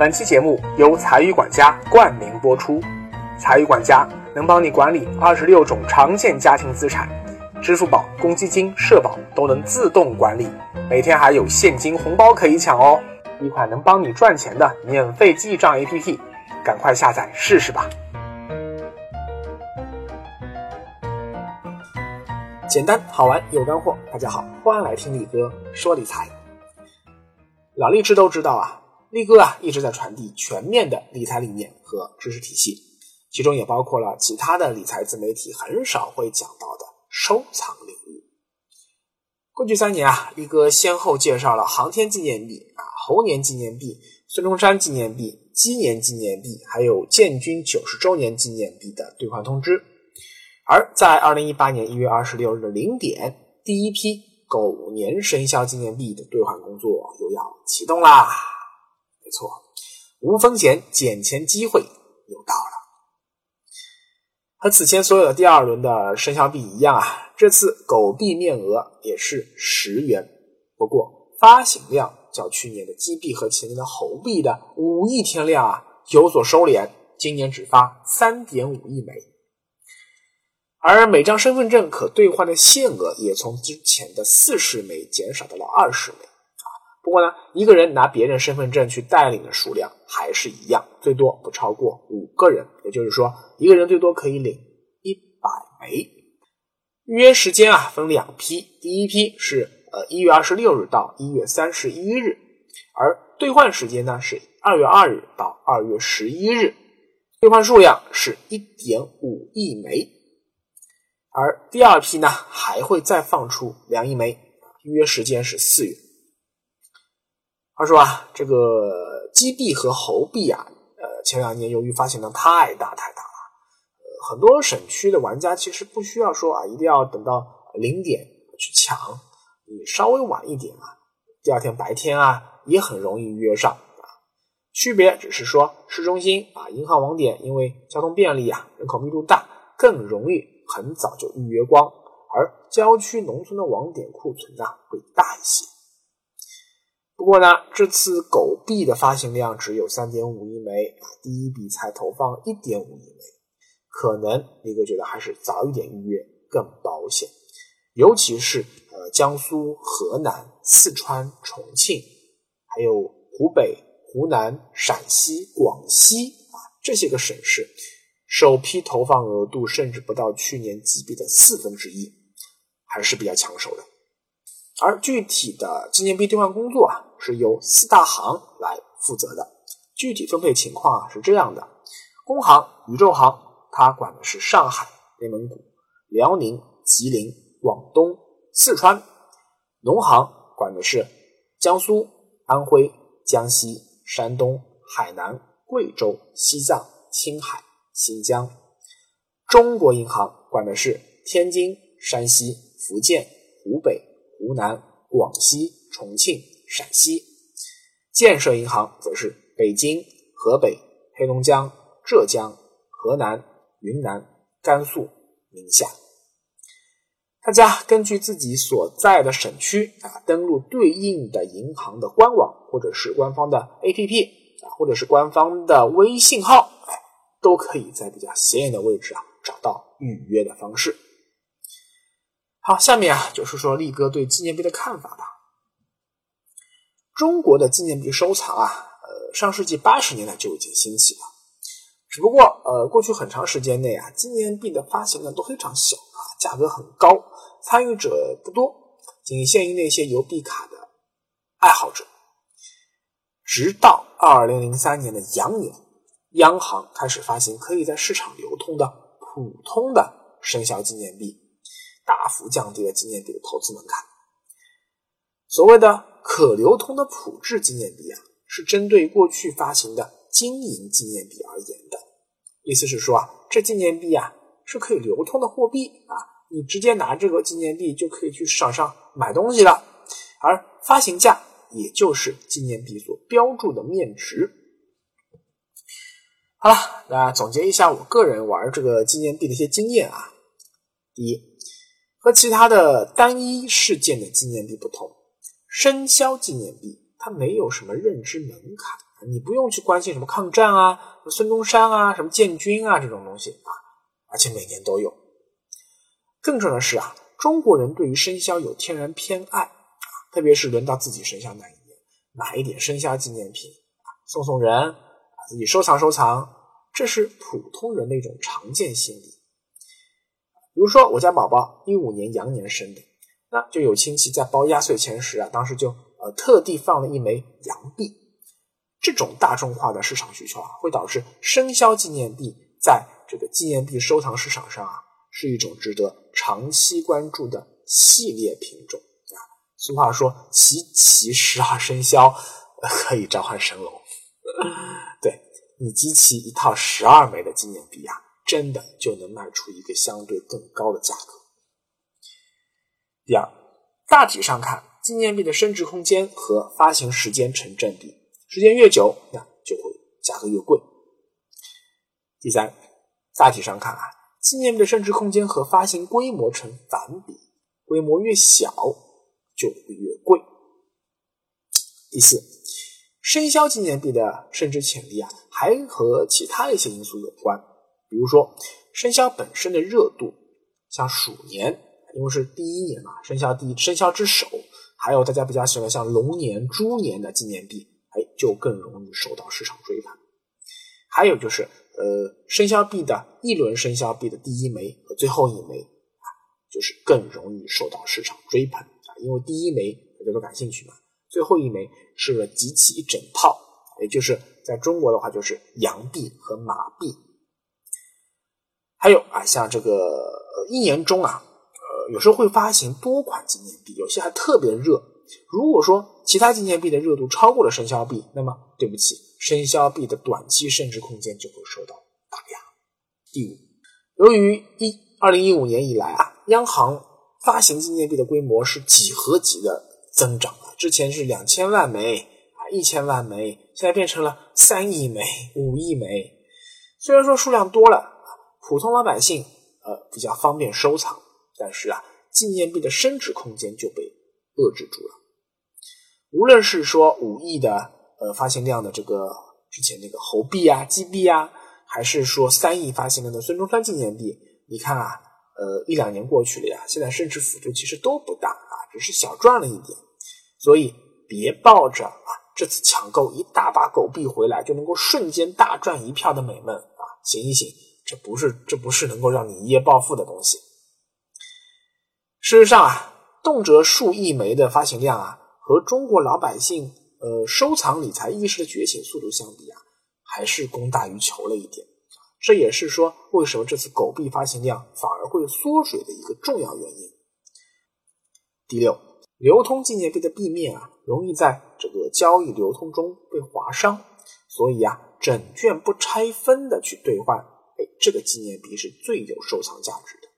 本期节目由财语管家冠名播出。财语管家能帮你管理二十六种常见家庭资产，支付宝、公积金、社保都能自动管理，每天还有现金红包可以抢哦！一款能帮你赚钱的免费记账 APP，赶快下载试试吧。简单好玩有干货，大家好，欢迎来听力哥说理财。老励志都知道啊。力哥啊，一直在传递全面的理财理念和知识体系，其中也包括了其他的理财自媒体很少会讲到的收藏领域。过去三年啊，力哥先后介绍了航天纪念币啊、猴年纪念币、孙中山纪念币、鸡年纪念币，还有建军九十周年纪念币的兑换通知。而在二零一八年一月二十六日零点，第一批狗年生肖纪念币的兑换工作又要启动啦。错，无风险捡钱机会又到了。和此前所有的第二轮的生肖币一样啊，这次狗币面额也是十元，不过发行量较去年的鸡币和前年的猴币的五亿天量啊有所收敛，今年只发三点五亿枚，而每张身份证可兑换的限额也从之前的四十枚减少到了二十枚。不过呢，一个人拿别人身份证去带领的数量还是一样，最多不超过五个人。也就是说，一个人最多可以领一百枚。预约时间啊，分两批，第一批是呃一月二十六日到一月三十一日，而兑换时间呢是二月二日到二月十一日，兑换数量是一点五亿枚。而第二批呢还会再放出两亿枚，预约时间是四月。他说啊，这个鸡币和猴币啊，呃，前两年由于发行量太大太大了，呃，很多省区的玩家其实不需要说啊，一定要等到零点去抢，你稍微晚一点啊，第二天白天啊，也很容易约上。区别只是说，市中心啊，银行网点因为交通便利啊，人口密度大，更容易很早就预约光，而郊区农村的网点库存啊会大一些。不过呢，这次狗币的发行量只有三点五亿枚啊，第一笔才投放一点五亿枚，可能李哥觉得还是早一点预约更保险。尤其是呃江苏、河南、四川、重庆，还有湖北、湖南、陕西、广西啊这些个省市，首批投放额度甚至不到去年几币的四分之一，还是比较抢手的。而具体的纪念币兑换工作啊，是由四大行来负责的。具体分配情况啊是这样的：工行、宇宙行，它管的是上海、内蒙古、辽宁、吉林、广东、四川；农行管的是江苏、安徽、江西、山东、海南、贵州、西藏、青海、新疆；中国银行管的是天津、山西、福建、湖北。湖南、广西、重庆、陕西，建设银行则是北京、河北、黑龙江、浙江、河南、云南、甘肃、宁夏。大家根据自己所在的省区啊，登录对应的银行的官网，或者是官方的 APP 啊，或者是官方的微信号，哎，都可以在比较显眼的位置啊，找到预约的方式。好，下面啊就说说力哥对纪念币的看法吧。中国的纪念币收藏啊，呃，上世纪八十年代就已经兴起了，只不过呃，过去很长时间内啊，纪念币的发行量都非常小啊，价格很高，参与者不多，仅限于那些邮币卡的爱好者。直到二零零三年的羊年，央行开始发行可以在市场流通的普通的生肖纪念币。大幅降低了纪念币的投资门槛。所谓的可流通的普质纪念币啊，是针对过去发行的金银纪念币而言的。意思是说啊，这纪念币啊是可以流通的货币啊，你直接拿这个纪念币就可以去市场上买东西了。而发行价也就是纪念币所标注的面值。好了，那总结一下我个人玩这个纪念币的一些经验啊。第一。和其他的单一事件的纪念币不同，生肖纪念币它没有什么认知门槛，你不用去关心什么抗战啊、孙中山啊、什么建军啊这种东西啊，而且每年都有。更重要的是啊，中国人对于生肖有天然偏爱，特别是轮到自己生肖那一年，买一点生肖纪念品，送送人，自己收藏收藏，这是普通人的一种常见心理。比如说，我家宝宝一五年羊年生的，那就有亲戚在包压岁钱时啊，当时就呃特地放了一枚羊币。这种大众化的市场需求啊，会导致生肖纪念币在这个纪念币收藏市场上啊，是一种值得长期关注的系列品种啊。俗话说，集齐十二生肖可以召唤神龙。对你集齐一套十二枚的纪念币啊，真的就能卖出一个相对更高的价格。第二，大体上看，纪念币的升值空间和发行时间成正比。时间越久，那就会价格越贵。第三，大体上看啊，纪念币的升值空间和发行规模成反比，规模越小就会越贵。第四，生肖纪念币的升值潜力啊，还和其他一些因素有关，比如说生肖本身的热度，像鼠年，因为是第一年嘛，生肖第一，生肖之首，还有大家比较喜欢像龙年、猪年的纪念币。哎，就更容易受到市场追捧。还有就是，呃，生肖币的一轮生肖币的第一枚和最后一枚啊，就是更容易受到市场追捧啊，因为第一枚大家都感兴趣嘛，最后一枚是集齐一整套，也就是在中国的话就是羊币和马币。还有啊，像这个一年中啊，有时候会发行多款纪念币，有些还特别热。如果说其他纪念币的热度超过了生肖币，那么对不起，生肖币的短期升值空间就会受到打压。第五，由于一二零一五年以来啊，央行发行纪念币的规模是几何级的增长啊，之前是两千万枚啊，一千万枚，现在变成了三亿枚、五亿枚。虽然说数量多了，普通老百姓呃比较方便收藏，但是啊，纪念币的升值空间就被遏制住了。无论是说五亿的呃发行量的这个之前那个猴币啊、鸡币啊，还是说三亿发行量的孙中山纪念币，你看啊，呃一两年过去了呀，现在升值幅度其实都不大啊，只是小赚了一点。所以别抱着啊这次抢购一大把狗币回来就能够瞬间大赚一票的美梦啊，醒一醒，这不是这不是能够让你一夜暴富的东西。事实上啊，动辄数亿枚的发行量啊。和中国老百姓呃收藏理财意识的觉醒速度相比啊，还是供大于求了一点。这也是说为什么这次狗币发行量反而会缩水的一个重要原因。第六，流通纪念币的币面啊，容易在这个交易流通中被划伤，所以啊，整卷不拆分的去兑换，哎，这个纪念币是最有收藏价值的。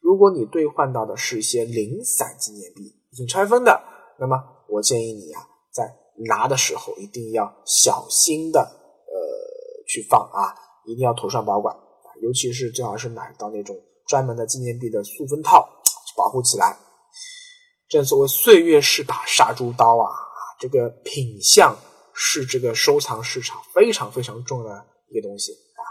如果你兑换到的是一些零散纪念币，已经拆分的，那么。我建议你啊，在拿的时候一定要小心的呃去放啊，一定要妥善保管，尤其是最好是买到那种专门的纪念币的塑封套，保护起来。正所谓岁月是把杀猪刀啊啊，这个品相是这个收藏市场非常非常重要的一个东西啊。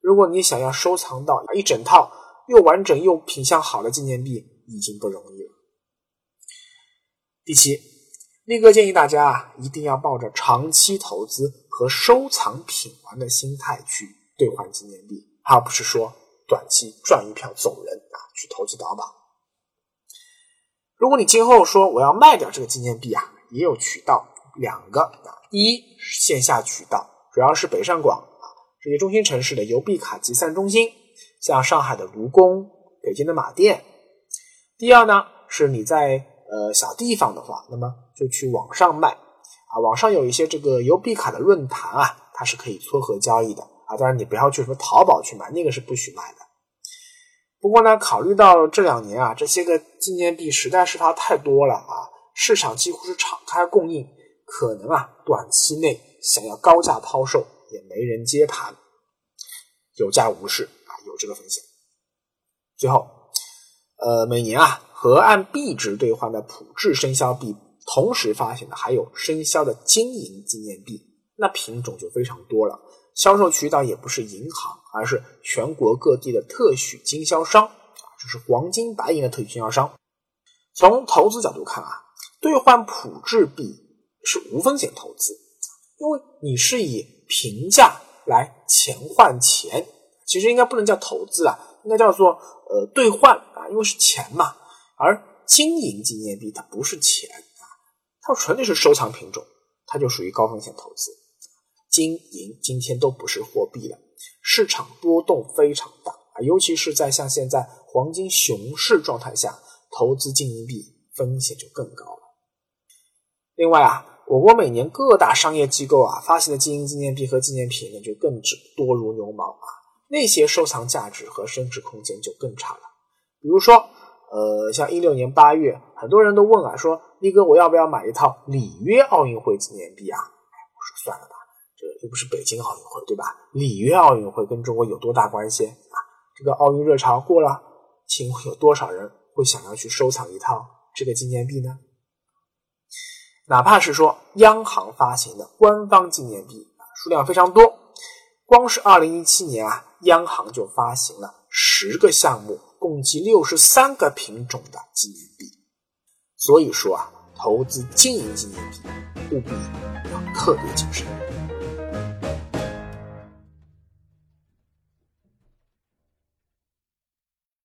如果你想要收藏到一整套又完整又品相好的纪念币，已经不容易了。第七。力哥建议大家啊，一定要抱着长期投资和收藏品玩的心态去兑换纪念币，而不是说短期赚一票走人啊，去投机倒把。如果你今后说我要卖掉这个纪念币啊，也有渠道两个啊，一线下渠道，主要是北上广啊这些中心城市的邮币卡集散中心，像上海的卢工、北京的马店。第二呢，是你在。呃，小地方的话，那么就去网上卖啊。网上有一些这个邮币卡的论坛啊，它是可以撮合交易的啊。当然，你不要去什么淘宝去买，那个是不许卖的。不过呢，考虑到这两年啊，这些个纪念币实在是它太多了啊，市场几乎是敞开供应，可能啊，短期内想要高价抛售也没人接盘，有价无市，有这个风险。最后，呃，每年啊。和按币值兑换的普制生肖币同时发行的还有生肖的金银纪念币，那品种就非常多了。销售渠道也不是银行，而是全国各地的特许经销商啊，就是黄金白银的特许经销商。从投资角度看啊，兑换普制币是无风险投资，因为你是以平价来钱换钱，其实应该不能叫投资啊，应该叫做呃兑换啊，因为是钱嘛。而金银纪念币它不是钱啊，它纯粹是收藏品种，它就属于高风险投资。金银今天都不是货币了，市场波动非常大啊，尤其是在像现在黄金熊市状态下，投资金银币风险就更高了。另外啊，我国每年各大商业机构啊发行的金银纪念币和纪念品呢，就更是多如牛毛啊，那些收藏价值和升值空间就更差了。比如说，呃，像一六年八月，很多人都问啊，说力哥，我要不要买一套里约奥运会纪念币啊？我说算了吧。这又不是北京奥运会，对吧？里约奥运会跟中国有多大关系啊？这个奥运热潮过了，请问有多少人会想要去收藏一套这个纪念币呢？哪怕是说央行发行的官方纪念币啊，数量非常多，光是二零一七年啊，央行就发行了十个项目，共计六十三个品种的纪念币。所以说啊，投资金银纪念币务必要特别谨慎。